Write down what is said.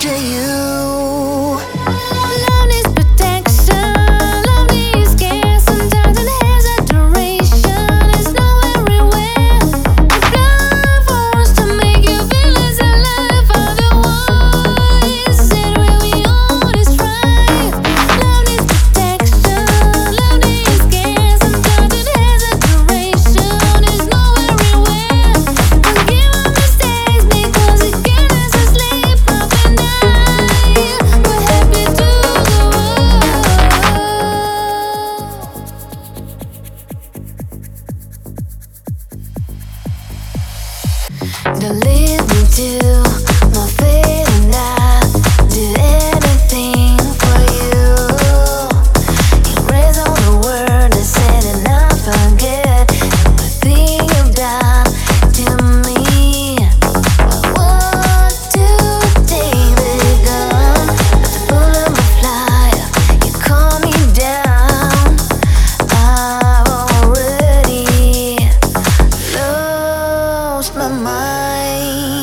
do you. the little mind.